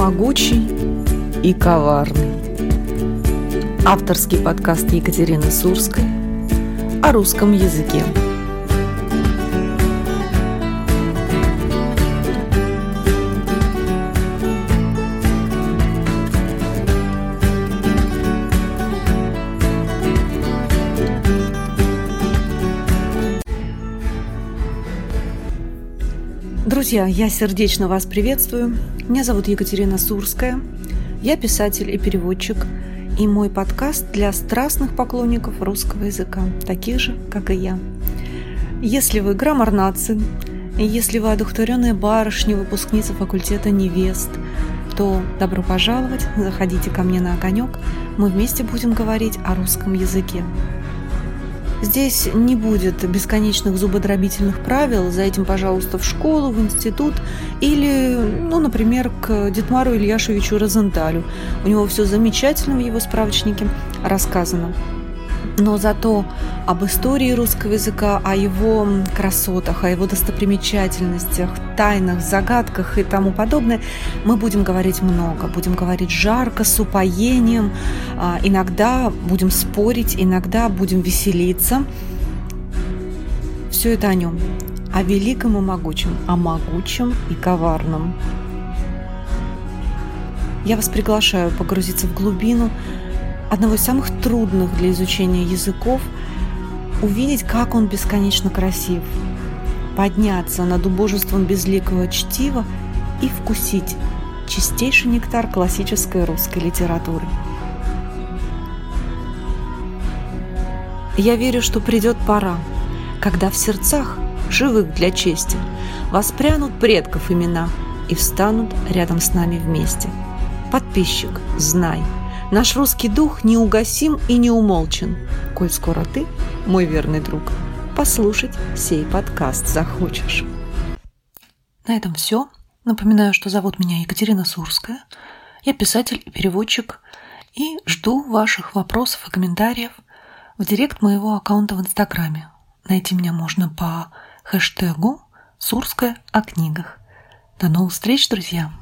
могучий и коварный. Авторский подкаст Екатерины Сурской о русском языке. Друзья, я сердечно вас приветствую. Меня зовут Екатерина Сурская. Я писатель и переводчик. И мой подкаст для страстных поклонников русского языка, таких же, как и я. Если вы граммарнаци, если вы одухотворенная барышня, выпускница факультета невест, то добро пожаловать, заходите ко мне на огонек, мы вместе будем говорить о русском языке. Здесь не будет бесконечных зубодробительных правил, за этим, пожалуйста, в школу, в институт или, ну, например, к Детмару Ильяшевичу Розенталю. У него все замечательно в его справочнике рассказано но зато об истории русского языка, о его красотах, о его достопримечательностях, тайнах, загадках и тому подобное мы будем говорить много, будем говорить жарко, с упоением, а, иногда будем спорить, иногда будем веселиться. Все это о нем, о великом и могучем, о могучем и коварном. Я вас приглашаю погрузиться в глубину одного из самых трудных для изучения языков, увидеть, как он бесконечно красив, подняться над убожеством безликого чтива и вкусить чистейший нектар классической русской литературы. Я верю, что придет пора, когда в сердцах, живых для чести, воспрянут предков имена и встанут рядом с нами вместе. Подписчик, знай – Наш русский дух неугасим и неумолчен, коль скоро ты, мой верный друг, послушать сей подкаст захочешь. На этом все. Напоминаю, что зовут меня Екатерина Сурская. Я писатель и переводчик. И жду ваших вопросов и комментариев в директ моего аккаунта в Инстаграме. Найти меня можно по хэштегу «Сурская о книгах». До новых встреч, друзья!